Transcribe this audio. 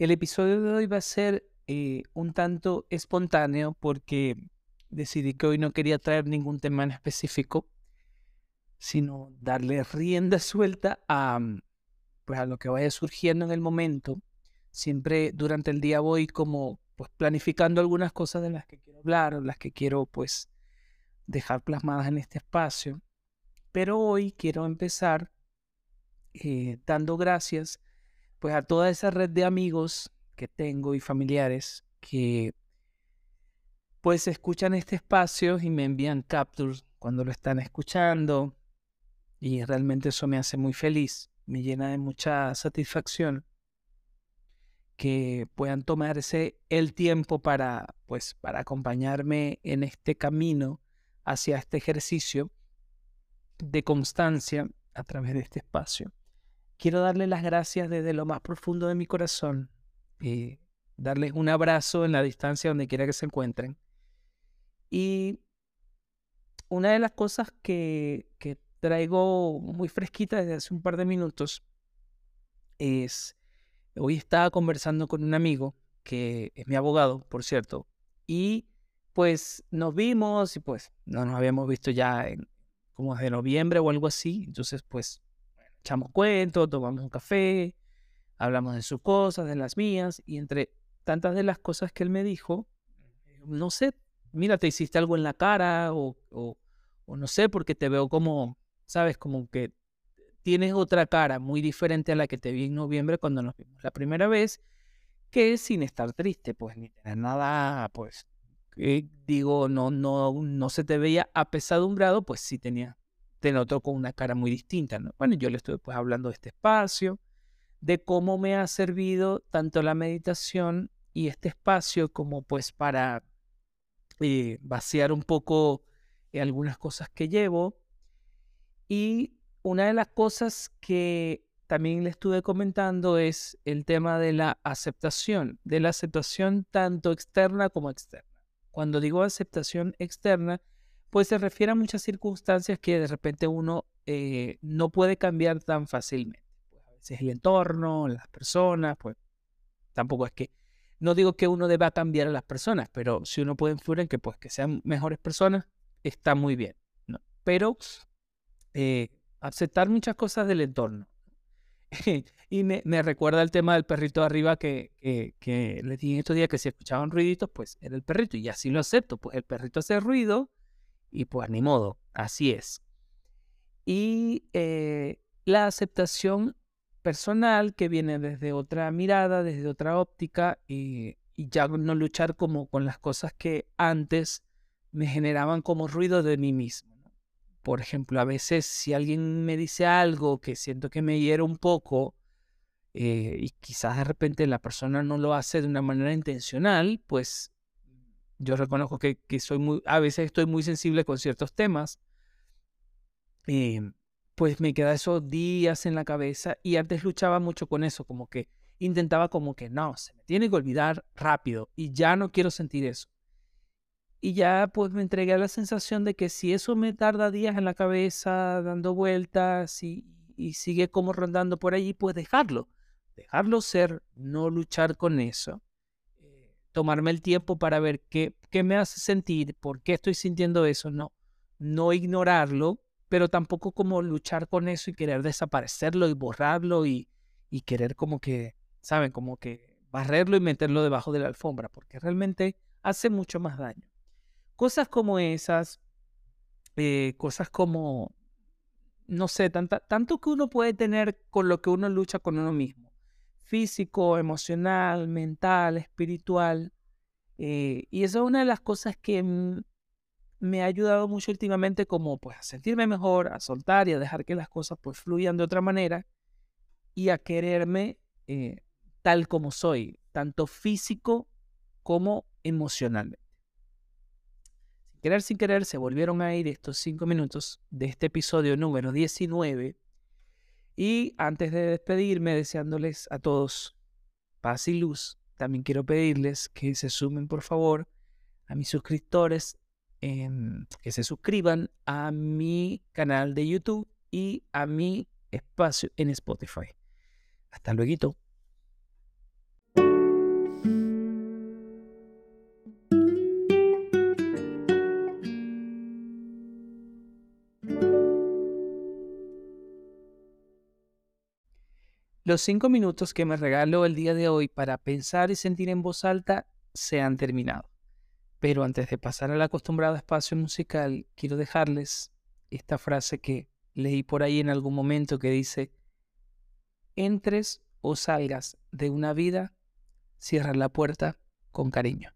El episodio de hoy va a ser eh, un tanto espontáneo porque decidí que hoy no quería traer ningún tema en específico, sino darle rienda suelta a, mm, pues, a lo que vaya surgiendo en el momento. Siempre durante el día voy como pues planificando algunas cosas de las que quiero hablar, las que quiero pues dejar plasmadas en este espacio. Pero hoy quiero empezar eh, dando gracias pues a toda esa red de amigos que tengo y familiares que pues escuchan este espacio y me envían captures cuando lo están escuchando y realmente eso me hace muy feliz, me llena de mucha satisfacción que puedan tomarse el tiempo para pues para acompañarme en este camino hacia este ejercicio de constancia a través de este espacio. Quiero darles las gracias desde lo más profundo de mi corazón y darles un abrazo en la distancia donde quiera que se encuentren. Y una de las cosas que, que traigo muy fresquita desde hace un par de minutos es, hoy estaba conversando con un amigo que es mi abogado, por cierto, y pues nos vimos y pues no nos habíamos visto ya en como de noviembre o algo así, entonces pues echamos cuentos, tomamos un café, hablamos de sus cosas, de las mías, y entre tantas de las cosas que él me dijo, no sé, mira, te hiciste algo en la cara o, o, no sé, porque te veo como, sabes, como que tienes otra cara muy diferente a la que te vi en noviembre cuando nos vimos la primera vez, que sin estar triste, pues ni tener nada, pues, digo, no, no, no se te veía apesadumbrado, pues sí tenía te noto con una cara muy distinta. ¿no? Bueno, yo le estoy pues hablando de este espacio, de cómo me ha servido tanto la meditación y este espacio como pues para eh, vaciar un poco eh, algunas cosas que llevo. Y una de las cosas que también le estuve comentando es el tema de la aceptación, de la aceptación tanto externa como externa. Cuando digo aceptación externa, pues se refiere a muchas circunstancias que de repente uno eh, no puede cambiar tan fácilmente. Pues a veces el entorno, las personas, pues tampoco es que, no digo que uno deba cambiar a las personas, pero si uno puede influir en que, pues, que sean mejores personas, está muy bien. ¿no? Pero eh, aceptar muchas cosas del entorno. y me, recuerda el tema del perrito de arriba que, que, que les dije estos días que si escuchaban ruiditos, pues era el perrito. Y así lo acepto. Pues el perrito hace ruido y pues ni modo, así es. Y eh, la aceptación personal que viene desde otra mirada, desde otra óptica y, ya no luchar como con las cosas que antes me generaban como ruido de mí mismo. Por ejemplo, a veces si alguien me dice algo que siento que me hiera un poco eh, y quizás de repente la persona no lo hace de una manera intencional, pues yo reconozco que, soy muy, a veces estoy muy sensible con ciertos temas. Em, pues me queda esos días en la cabeza y antes luchaba mucho con eso, como que intentaba como que no, se me tiene que olvidar rápido y ya no quiero sentir eso. Y ya pues me entregué a la sensación de que si eso me tarda días en la cabeza, dando vueltas y, y sigue como rondando por allí, pues dejarlo, dejarlo ser, no luchar con eso tomarme el tiempo para ver qué, qué me hace sentir, por qué estoy sintiendo eso, no, no ignorarlo, pero tampoco como luchar con eso y querer desaparecerlo y borrarlo y, y querer como que, ¿saben? Como que barrerlo y meterlo debajo de la alfombra, porque realmente hace mucho más daño. Cosas como esas, eh, cosas como, no sé, tanto que uno puede tener con lo que uno lucha con uno mismo físico, emocional, mental, espiritual. Eh, y esa es una de las cosas que me ha ayudado mucho últimamente como pues a sentirme mejor, a soltar y a dejar que las cosas pues fluyan de otra manera y a quererme eh, tal como soy, tanto físico como emocionalmente. Sin querer, sin querer, se volvieron a ir estos cinco minutos de este episodio número 19 y antes de despedirme, deseándoles a todos paz y luz, también quiero pedirles que se sumen, por favor, a mis suscriptores, que se suscriban a mi canal de YouTube y a mi espacio en Spotify. Hasta luego. Los cinco minutos que me regaló el día de hoy para pensar y sentir en voz alta se han terminado. Pero antes de pasar al acostumbrado espacio musical, quiero dejarles esta frase que leí por ahí en algún momento que dice, entres o salgas de una vida, cierra la puerta con cariño.